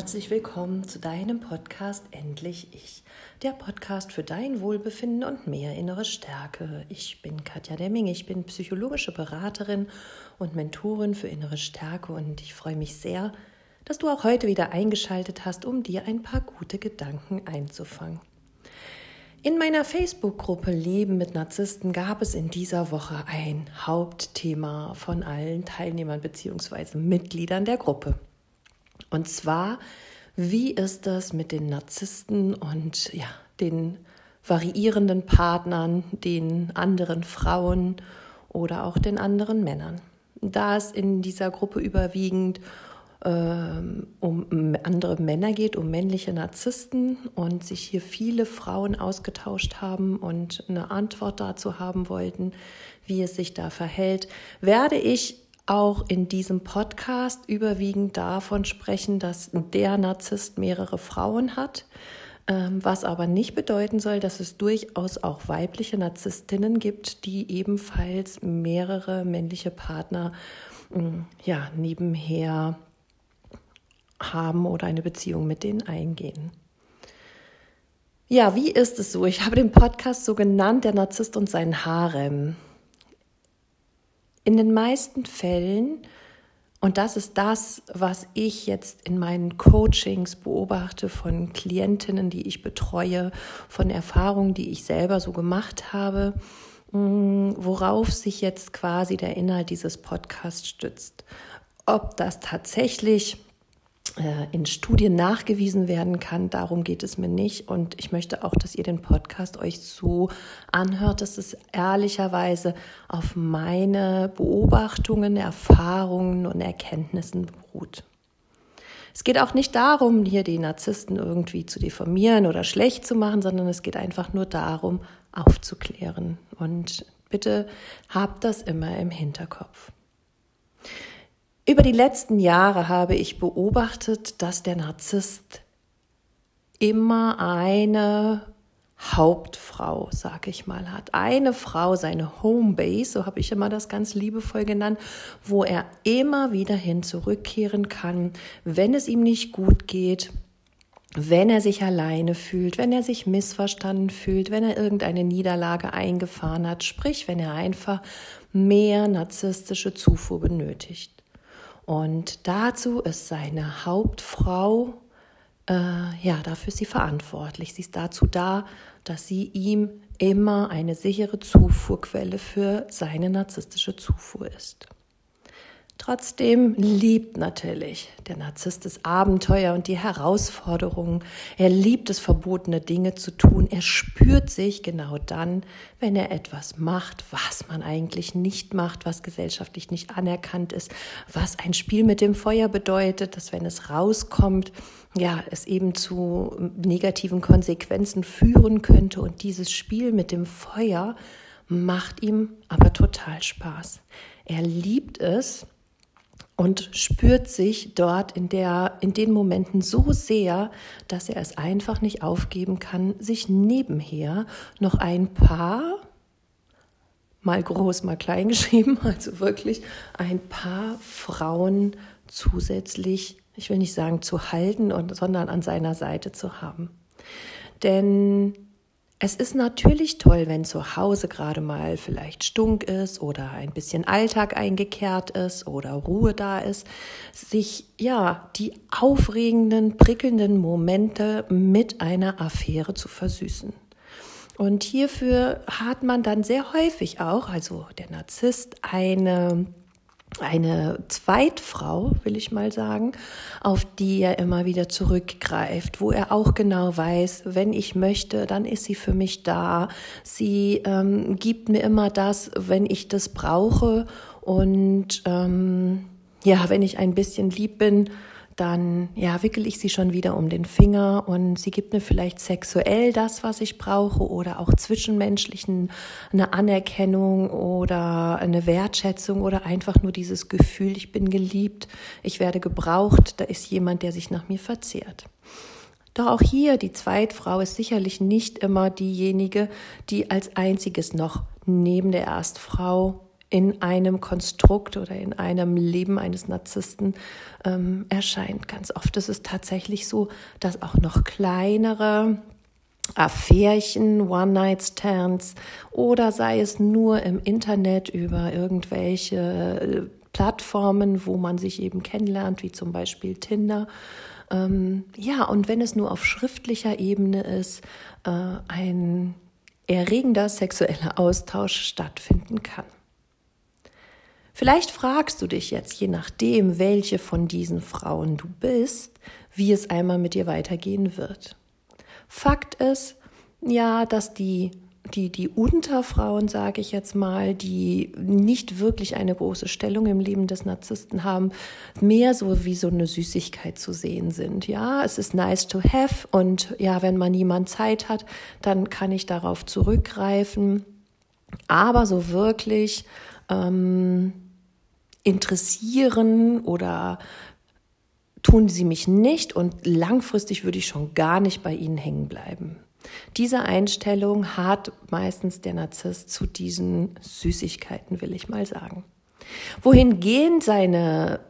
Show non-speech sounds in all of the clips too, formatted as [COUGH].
herzlich willkommen zu deinem Podcast Endlich Ich. Der Podcast für dein Wohlbefinden und mehr innere Stärke. Ich bin Katja Demming, ich bin psychologische Beraterin und Mentorin für innere Stärke und ich freue mich sehr, dass du auch heute wieder eingeschaltet hast, um dir ein paar gute Gedanken einzufangen. In meiner Facebook-Gruppe Leben mit Narzissten gab es in dieser Woche ein Hauptthema von allen Teilnehmern bzw. Mitgliedern der Gruppe. Und zwar, wie ist das mit den Narzissten und ja, den variierenden Partnern, den anderen Frauen oder auch den anderen Männern? Da es in dieser Gruppe überwiegend ähm, um andere Männer geht, um männliche Narzissten und sich hier viele Frauen ausgetauscht haben und eine Antwort dazu haben wollten, wie es sich da verhält, werde ich auch in diesem Podcast überwiegend davon sprechen, dass der Narzisst mehrere Frauen hat, ähm, was aber nicht bedeuten soll, dass es durchaus auch weibliche Narzisstinnen gibt, die ebenfalls mehrere männliche Partner mm, ja, nebenher haben oder eine Beziehung mit denen eingehen. Ja, wie ist es so? Ich habe den Podcast so genannt, der Narzisst und sein Harem. In den meisten Fällen, und das ist das, was ich jetzt in meinen Coachings beobachte von Klientinnen, die ich betreue, von Erfahrungen, die ich selber so gemacht habe, mm, worauf sich jetzt quasi der Inhalt dieses Podcasts stützt. Ob das tatsächlich in Studien nachgewiesen werden kann. Darum geht es mir nicht. Und ich möchte auch, dass ihr den Podcast euch so anhört, dass es ehrlicherweise auf meine Beobachtungen, Erfahrungen und Erkenntnissen beruht. Es geht auch nicht darum, hier die Narzissten irgendwie zu deformieren oder schlecht zu machen, sondern es geht einfach nur darum, aufzuklären. Und bitte habt das immer im Hinterkopf. Über die letzten Jahre habe ich beobachtet, dass der Narzisst immer eine Hauptfrau, sag ich mal, hat. Eine Frau, seine Homebase, so habe ich immer das ganz liebevoll genannt, wo er immer wieder hin zurückkehren kann, wenn es ihm nicht gut geht, wenn er sich alleine fühlt, wenn er sich missverstanden fühlt, wenn er irgendeine Niederlage eingefahren hat, sprich, wenn er einfach mehr narzisstische Zufuhr benötigt. Und dazu ist seine Hauptfrau, äh, ja, dafür ist sie verantwortlich. Sie ist dazu da, dass sie ihm immer eine sichere Zufuhrquelle für seine narzisstische Zufuhr ist. Trotzdem liebt natürlich der Narzisst das Abenteuer und die Herausforderungen. Er liebt es, verbotene Dinge zu tun. Er spürt sich genau dann, wenn er etwas macht, was man eigentlich nicht macht, was gesellschaftlich nicht anerkannt ist, was ein Spiel mit dem Feuer bedeutet, dass wenn es rauskommt, ja, es eben zu negativen Konsequenzen führen könnte. Und dieses Spiel mit dem Feuer macht ihm aber total Spaß. Er liebt es, und spürt sich dort in, der, in den Momenten so sehr, dass er es einfach nicht aufgeben kann, sich nebenher noch ein paar, mal groß, mal klein [LAUGHS] geschrieben, also wirklich ein paar Frauen zusätzlich, ich will nicht sagen zu halten, sondern an seiner Seite zu haben. Denn es ist natürlich toll, wenn zu Hause gerade mal vielleicht stunk ist oder ein bisschen Alltag eingekehrt ist oder Ruhe da ist, sich ja die aufregenden, prickelnden Momente mit einer Affäre zu versüßen. Und hierfür hat man dann sehr häufig auch, also der Narzisst, eine eine Zweitfrau, will ich mal sagen, auf die er immer wieder zurückgreift, wo er auch genau weiß, wenn ich möchte, dann ist sie für mich da. Sie ähm, gibt mir immer das, wenn ich das brauche. Und ähm, ja, wenn ich ein bisschen lieb bin, dann ja, wickel ich sie schon wieder um den Finger und sie gibt mir vielleicht sexuell das, was ich brauche oder auch zwischenmenschlichen eine Anerkennung oder eine Wertschätzung oder einfach nur dieses Gefühl, ich bin geliebt, ich werde gebraucht, da ist jemand, der sich nach mir verzehrt. Doch auch hier, die Zweitfrau ist sicherlich nicht immer diejenige, die als einziges noch neben der Erstfrau in einem Konstrukt oder in einem Leben eines Narzissten ähm, erscheint. Ganz oft ist es tatsächlich so, dass auch noch kleinere Affärchen, One-Night-Stands oder sei es nur im Internet über irgendwelche äh, Plattformen, wo man sich eben kennenlernt, wie zum Beispiel Tinder. Ähm, ja, und wenn es nur auf schriftlicher Ebene ist, äh, ein erregender sexueller Austausch stattfinden kann. Vielleicht fragst du dich jetzt, je nachdem, welche von diesen Frauen du bist, wie es einmal mit dir weitergehen wird. Fakt ist, ja, dass die die, die Unterfrauen, sage ich jetzt mal, die nicht wirklich eine große Stellung im Leben des Narzissten haben, mehr so wie so eine Süßigkeit zu sehen sind. Ja, es ist nice to have und ja, wenn man niemand Zeit hat, dann kann ich darauf zurückgreifen. Aber so wirklich ähm, interessieren oder tun sie mich nicht und langfristig würde ich schon gar nicht bei ihnen hängen bleiben. Diese Einstellung hat meistens der Narzisst zu diesen Süßigkeiten, will ich mal sagen. Wohingehend seine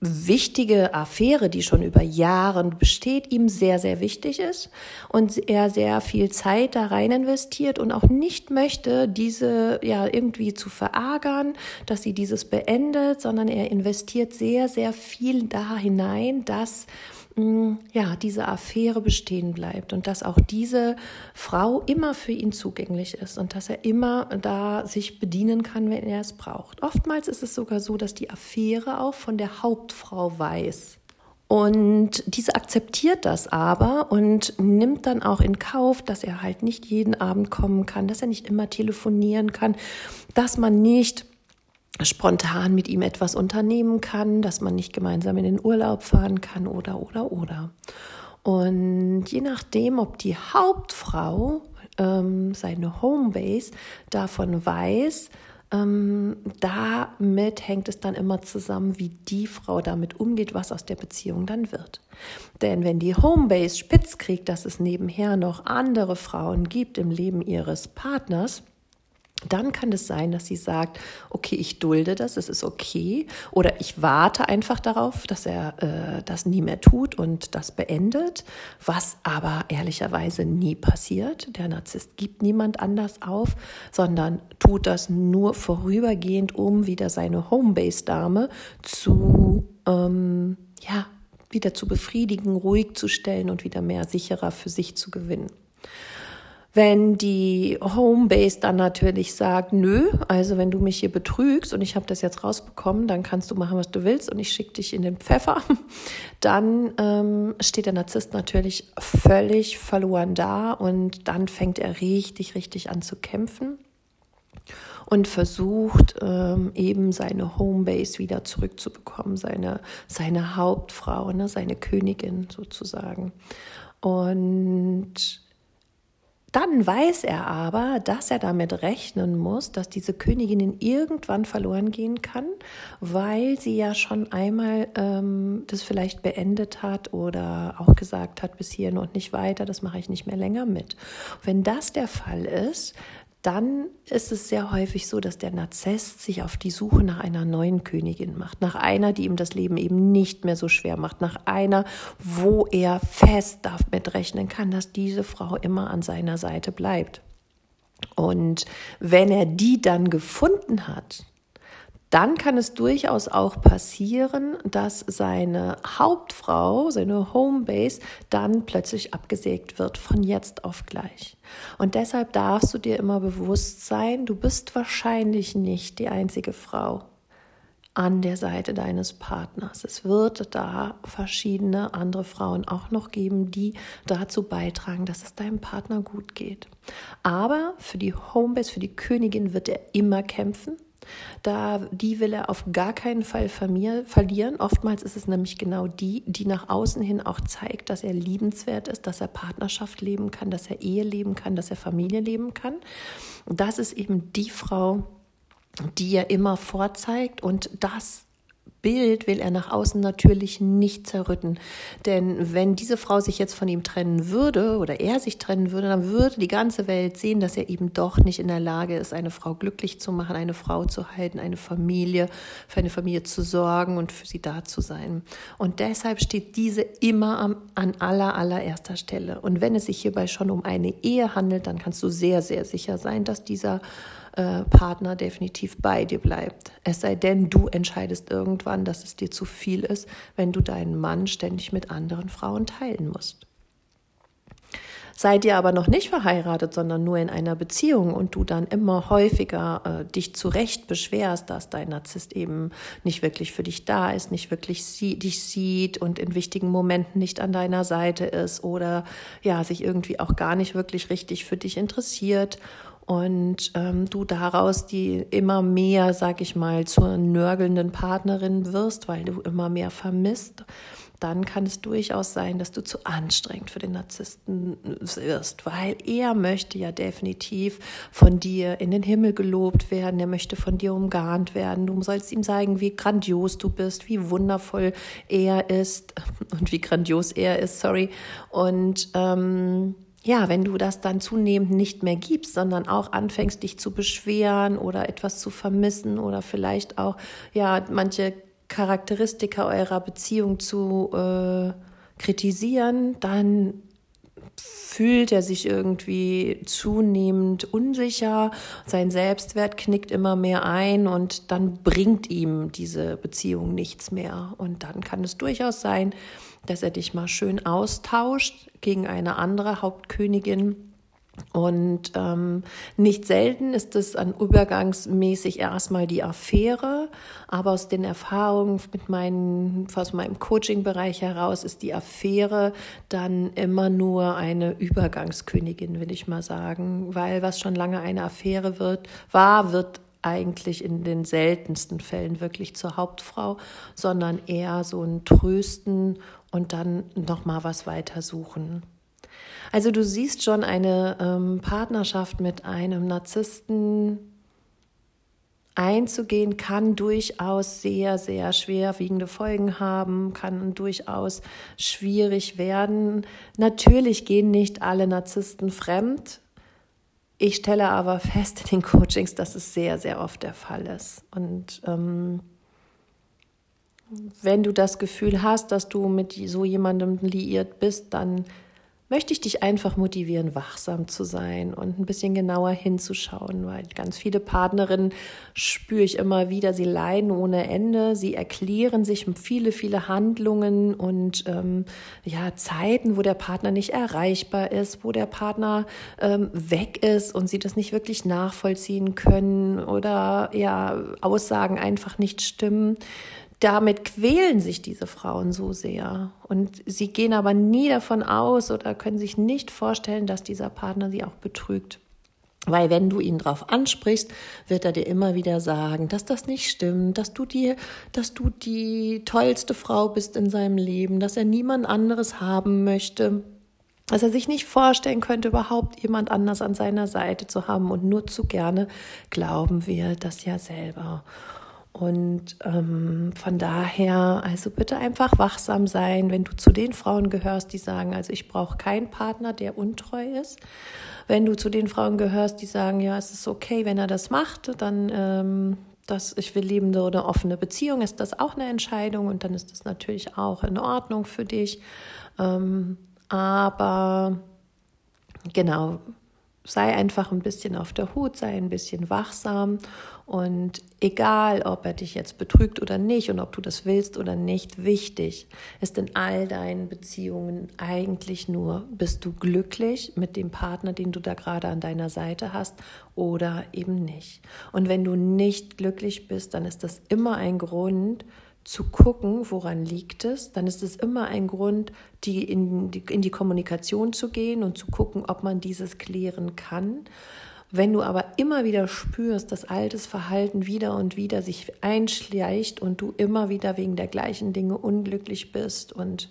wichtige Affäre, die schon über Jahre besteht, ihm sehr, sehr wichtig ist und er sehr viel Zeit da rein investiert und auch nicht möchte, diese ja irgendwie zu verärgern, dass sie dieses beendet, sondern er investiert sehr, sehr viel da hinein, dass ja, diese Affäre bestehen bleibt und dass auch diese Frau immer für ihn zugänglich ist und dass er immer da sich bedienen kann, wenn er es braucht. Oftmals ist es sogar so, dass die Affäre auch von der Hauptfrau weiß. Und diese akzeptiert das aber und nimmt dann auch in Kauf, dass er halt nicht jeden Abend kommen kann, dass er nicht immer telefonieren kann, dass man nicht spontan mit ihm etwas unternehmen kann, dass man nicht gemeinsam in den Urlaub fahren kann oder oder oder. Und je nachdem, ob die Hauptfrau ähm, seine Homebase davon weiß, ähm, damit hängt es dann immer zusammen, wie die Frau damit umgeht, was aus der Beziehung dann wird. Denn wenn die Homebase spitz kriegt, dass es nebenher noch andere Frauen gibt im Leben ihres Partners, dann kann es sein, dass sie sagt, okay, ich dulde das, es ist okay, oder ich warte einfach darauf, dass er äh, das nie mehr tut und das beendet, was aber ehrlicherweise nie passiert. Der Narzisst gibt niemand anders auf, sondern tut das nur vorübergehend, um wieder seine Homebase-Dame zu, ähm, ja, wieder zu befriedigen, ruhig zu stellen und wieder mehr sicherer für sich zu gewinnen. Wenn die Homebase dann natürlich sagt, nö, also wenn du mich hier betrügst und ich habe das jetzt rausbekommen, dann kannst du machen, was du willst und ich schicke dich in den Pfeffer, [LAUGHS] dann ähm, steht der Narzisst natürlich völlig verloren da und dann fängt er richtig, richtig an zu kämpfen und versucht ähm, eben seine Homebase wieder zurückzubekommen, seine, seine Hauptfrau, ne, seine Königin sozusagen. Und dann weiß er aber, dass er damit rechnen muss, dass diese Königin irgendwann verloren gehen kann, weil sie ja schon einmal ähm, das vielleicht beendet hat oder auch gesagt hat, bis hierhin und nicht weiter, das mache ich nicht mehr länger mit. Wenn das der Fall ist, dann ist es sehr häufig so, dass der Narzisst sich auf die Suche nach einer neuen Königin macht, nach einer, die ihm das Leben eben nicht mehr so schwer macht, nach einer, wo er fest damit rechnen kann, dass diese Frau immer an seiner Seite bleibt. Und wenn er die dann gefunden hat, dann kann es durchaus auch passieren, dass seine Hauptfrau, seine Homebase, dann plötzlich abgesägt wird von jetzt auf gleich. Und deshalb darfst du dir immer bewusst sein, du bist wahrscheinlich nicht die einzige Frau an der Seite deines Partners. Es wird da verschiedene andere Frauen auch noch geben, die dazu beitragen, dass es deinem Partner gut geht. Aber für die Homebase, für die Königin wird er immer kämpfen da, die will er auf gar keinen Fall verlieren. Oftmals ist es nämlich genau die, die nach außen hin auch zeigt, dass er liebenswert ist, dass er Partnerschaft leben kann, dass er Ehe leben kann, dass er Familie leben kann. Das ist eben die Frau, die er immer vorzeigt und das Bild will er nach außen natürlich nicht zerrütten. Denn wenn diese Frau sich jetzt von ihm trennen würde oder er sich trennen würde, dann würde die ganze Welt sehen, dass er eben doch nicht in der Lage ist, eine Frau glücklich zu machen, eine Frau zu halten, eine Familie, für eine Familie zu sorgen und für sie da zu sein. Und deshalb steht diese immer am, an aller, allererster Stelle. Und wenn es sich hierbei schon um eine Ehe handelt, dann kannst du sehr, sehr sicher sein, dass dieser äh, Partner definitiv bei dir bleibt. Es sei denn, du entscheidest irgendwann, dass es dir zu viel ist, wenn du deinen Mann ständig mit anderen Frauen teilen musst. Seid ihr aber noch nicht verheiratet, sondern nur in einer Beziehung und du dann immer häufiger äh, dich zurecht beschwerst, dass dein Narzisst eben nicht wirklich für dich da ist, nicht wirklich sie dich sieht und in wichtigen Momenten nicht an deiner Seite ist oder ja, sich irgendwie auch gar nicht wirklich richtig für dich interessiert und ähm, du daraus die immer mehr, sag ich mal, zur nörgelnden Partnerin wirst, weil du immer mehr vermisst, dann kann es durchaus sein, dass du zu anstrengend für den Narzissten wirst, weil er möchte ja definitiv von dir in den Himmel gelobt werden, er möchte von dir umgarnt werden, du sollst ihm zeigen, wie grandios du bist, wie wundervoll er ist [LAUGHS] und wie grandios er ist, sorry, und ähm, ja, wenn du das dann zunehmend nicht mehr gibst, sondern auch anfängst, dich zu beschweren oder etwas zu vermissen oder vielleicht auch, ja, manche Charakteristika eurer Beziehung zu äh, kritisieren, dann fühlt er sich irgendwie zunehmend unsicher, sein Selbstwert knickt immer mehr ein und dann bringt ihm diese Beziehung nichts mehr. Und dann kann es durchaus sein, dass er dich mal schön austauscht gegen eine andere Hauptkönigin. Und ähm, nicht selten ist es an übergangsmäßig erstmal die Affäre, aber aus den Erfahrungen mit meinen, aus meinem Coaching-Bereich heraus ist die Affäre dann immer nur eine Übergangskönigin, will ich mal sagen, weil was schon lange eine Affäre wird, war, wird eigentlich in den seltensten Fällen wirklich zur Hauptfrau, sondern eher so ein Trösten und dann noch mal was weiter suchen. Also du siehst schon eine ähm, Partnerschaft mit einem Narzissten einzugehen, kann durchaus sehr, sehr schwerwiegende Folgen haben, kann durchaus schwierig werden. Natürlich gehen nicht alle Narzissten fremd. Ich stelle aber fest in den Coachings, dass es sehr, sehr oft der Fall ist. Und ähm, wenn du das Gefühl hast, dass du mit so jemandem liiert bist, dann möchte ich dich einfach motivieren, wachsam zu sein und ein bisschen genauer hinzuschauen, weil ganz viele Partnerinnen spüre ich immer wieder, sie leiden ohne Ende, sie erklären sich viele, viele Handlungen und ähm, ja Zeiten, wo der Partner nicht erreichbar ist, wo der Partner ähm, weg ist und sie das nicht wirklich nachvollziehen können oder ja Aussagen einfach nicht stimmen damit quälen sich diese Frauen so sehr. Und sie gehen aber nie davon aus oder können sich nicht vorstellen, dass dieser Partner sie auch betrügt. Weil wenn du ihn darauf ansprichst, wird er dir immer wieder sagen, dass das nicht stimmt, dass du dir, dass du die tollste Frau bist in seinem Leben, dass er niemand anderes haben möchte, dass er sich nicht vorstellen könnte, überhaupt jemand anders an seiner Seite zu haben und nur zu gerne glauben wir das ja selber. Und ähm, von daher, also bitte einfach wachsam sein, wenn du zu den Frauen gehörst, die sagen, also ich brauche keinen Partner, der untreu ist. Wenn du zu den Frauen gehörst, die sagen, ja, es ist okay, wenn er das macht, dann, ähm, dass ich will leben so eine offene Beziehung, ist das auch eine Entscheidung und dann ist das natürlich auch in Ordnung für dich. Ähm, aber genau, sei einfach ein bisschen auf der Hut, sei ein bisschen wachsam und egal, ob er dich jetzt betrügt oder nicht und ob du das willst oder nicht, wichtig ist in all deinen Beziehungen eigentlich nur, bist du glücklich mit dem Partner, den du da gerade an deiner Seite hast oder eben nicht. Und wenn du nicht glücklich bist, dann ist das immer ein Grund, zu gucken, woran liegt es, dann ist es immer ein Grund, die in, die in die Kommunikation zu gehen und zu gucken, ob man dieses klären kann. Wenn du aber immer wieder spürst, dass altes Verhalten wieder und wieder sich einschleicht und du immer wieder wegen der gleichen Dinge unglücklich bist und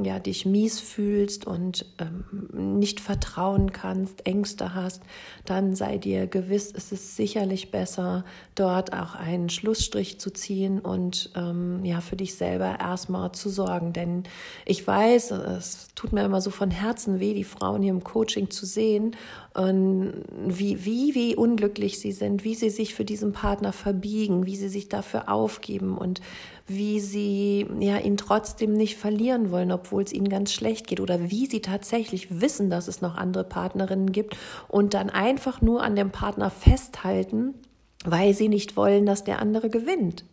ja, dich mies fühlst und ähm, nicht vertrauen kannst, Ängste hast, dann sei dir gewiss, es ist sicherlich besser, dort auch einen Schlussstrich zu ziehen und ähm, ja, für dich selber erstmal zu sorgen. Denn ich weiß, es tut mir immer so von Herzen weh, die Frauen hier im Coaching zu sehen wie, wie, wie unglücklich sie sind, wie sie sich für diesen Partner verbiegen, wie sie sich dafür aufgeben und wie sie ja ihn trotzdem nicht verlieren wollen, obwohl es ihnen ganz schlecht geht oder wie sie tatsächlich wissen, dass es noch andere Partnerinnen gibt und dann einfach nur an dem Partner festhalten, weil sie nicht wollen, dass der andere gewinnt.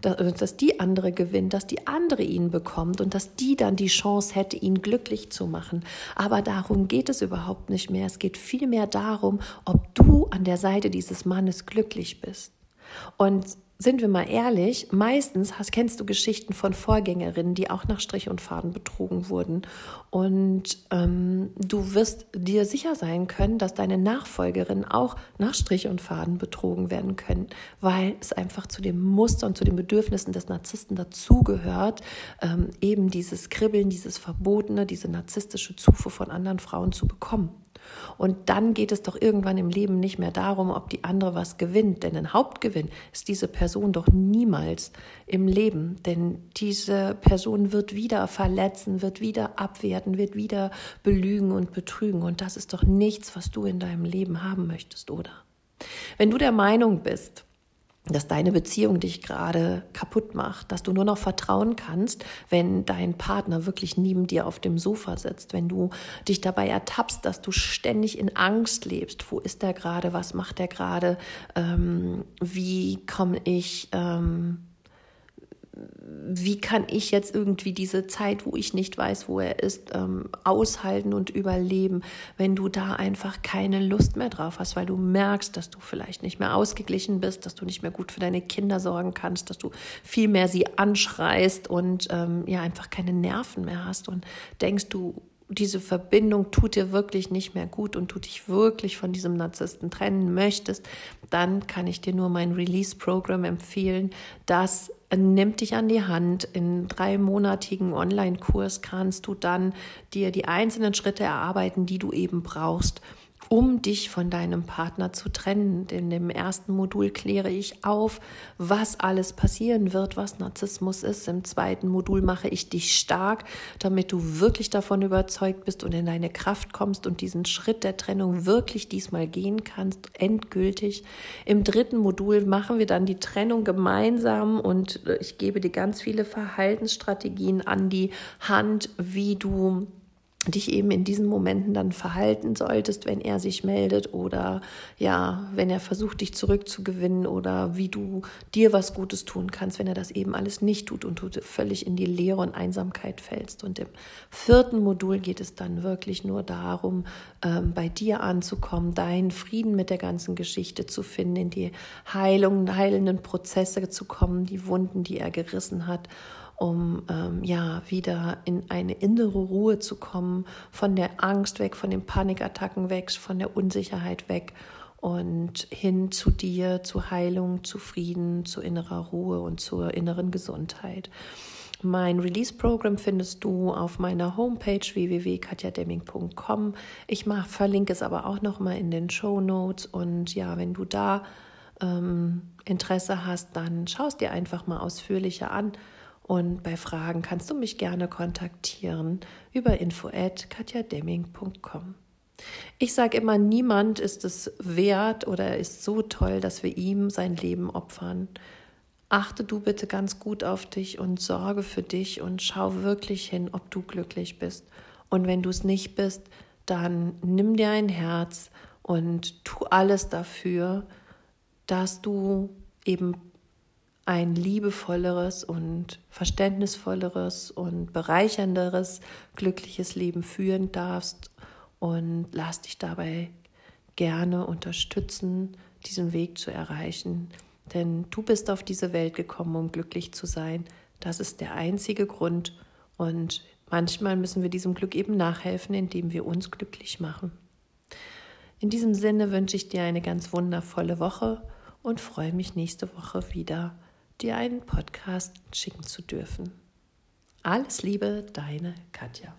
Dass die andere gewinnt, dass die andere ihn bekommt und dass die dann die Chance hätte, ihn glücklich zu machen. Aber darum geht es überhaupt nicht mehr. Es geht vielmehr darum, ob du an der Seite dieses Mannes glücklich bist. Und sind wir mal ehrlich, meistens hast, kennst du Geschichten von Vorgängerinnen, die auch nach Strich und Faden betrogen wurden. Und ähm, du wirst dir sicher sein können, dass deine Nachfolgerinnen auch nach Strich und Faden betrogen werden können, weil es einfach zu dem Muster und zu den Bedürfnissen des Narzissten dazugehört, ähm, eben dieses Kribbeln, dieses Verbotene, diese narzisstische Zufuhr von anderen Frauen zu bekommen. Und dann geht es doch irgendwann im Leben nicht mehr darum, ob die andere was gewinnt. Denn ein Hauptgewinn ist diese Person doch niemals im Leben. Denn diese Person wird wieder verletzen, wird wieder abwerten, wird wieder belügen und betrügen. Und das ist doch nichts, was du in deinem Leben haben möchtest, oder? Wenn du der Meinung bist, dass deine Beziehung dich gerade kaputt macht, dass du nur noch vertrauen kannst, wenn dein Partner wirklich neben dir auf dem Sofa sitzt, wenn du dich dabei ertappst, dass du ständig in Angst lebst. Wo ist er gerade? Was macht er gerade? Ähm, wie komme ich? Ähm, wie kann ich jetzt irgendwie diese Zeit, wo ich nicht weiß, wo er ist, ähm, aushalten und überleben, wenn du da einfach keine Lust mehr drauf hast, weil du merkst, dass du vielleicht nicht mehr ausgeglichen bist, dass du nicht mehr gut für deine Kinder sorgen kannst, dass du viel mehr sie anschreist und ähm, ja einfach keine Nerven mehr hast und denkst, du diese Verbindung tut dir wirklich nicht mehr gut und du dich wirklich von diesem Narzissten trennen möchtest, dann kann ich dir nur mein Release-Programm empfehlen. Das nimmt dich an die Hand. In dreimonatigen Online-Kurs kannst du dann dir die einzelnen Schritte erarbeiten, die du eben brauchst, um dich von deinem Partner zu trennen. In dem ersten Modul kläre ich auf, was alles passieren wird, was Narzissmus ist. Im zweiten Modul mache ich dich stark, damit du wirklich davon überzeugt bist und in deine Kraft kommst und diesen Schritt der Trennung wirklich diesmal gehen kannst, endgültig. Im dritten Modul machen wir dann die Trennung gemeinsam und ich gebe dir ganz viele Verhaltensstrategien an die Hand, wie du dich eben in diesen Momenten dann verhalten solltest, wenn er sich meldet oder ja, wenn er versucht, dich zurückzugewinnen oder wie du dir was Gutes tun kannst, wenn er das eben alles nicht tut und du völlig in die Leere und Einsamkeit fällst. Und im vierten Modul geht es dann wirklich nur darum, ähm, bei dir anzukommen, deinen Frieden mit der ganzen Geschichte zu finden, in die Heilung, heilenden Prozesse zu kommen, die Wunden, die er gerissen hat um ähm, ja wieder in eine innere Ruhe zu kommen, von der Angst weg, von den Panikattacken weg, von der Unsicherheit weg und hin zu dir, zu Heilung, zu Frieden, zu innerer Ruhe und zur inneren Gesundheit. Mein Release-Programm findest du auf meiner Homepage www.katjademming.com. Ich mach, verlinke es aber auch nochmal in den Show Notes. Und ja, wenn du da ähm, Interesse hast, dann schau es dir einfach mal ausführlicher an. Und bei Fragen kannst du mich gerne kontaktieren über info@katjademming.com. Ich sage immer, niemand ist es wert oder ist so toll, dass wir ihm sein Leben opfern. Achte du bitte ganz gut auf dich und sorge für dich und schau wirklich hin, ob du glücklich bist. Und wenn du es nicht bist, dann nimm dir ein Herz und tu alles dafür, dass du eben ein liebevolleres und verständnisvolleres und bereichernderes, glückliches Leben führen darfst und lass dich dabei gerne unterstützen, diesen Weg zu erreichen. Denn du bist auf diese Welt gekommen, um glücklich zu sein. Das ist der einzige Grund. Und manchmal müssen wir diesem Glück eben nachhelfen, indem wir uns glücklich machen. In diesem Sinne wünsche ich dir eine ganz wundervolle Woche und freue mich nächste Woche wieder dir einen Podcast schicken zu dürfen. Alles Liebe, deine Katja.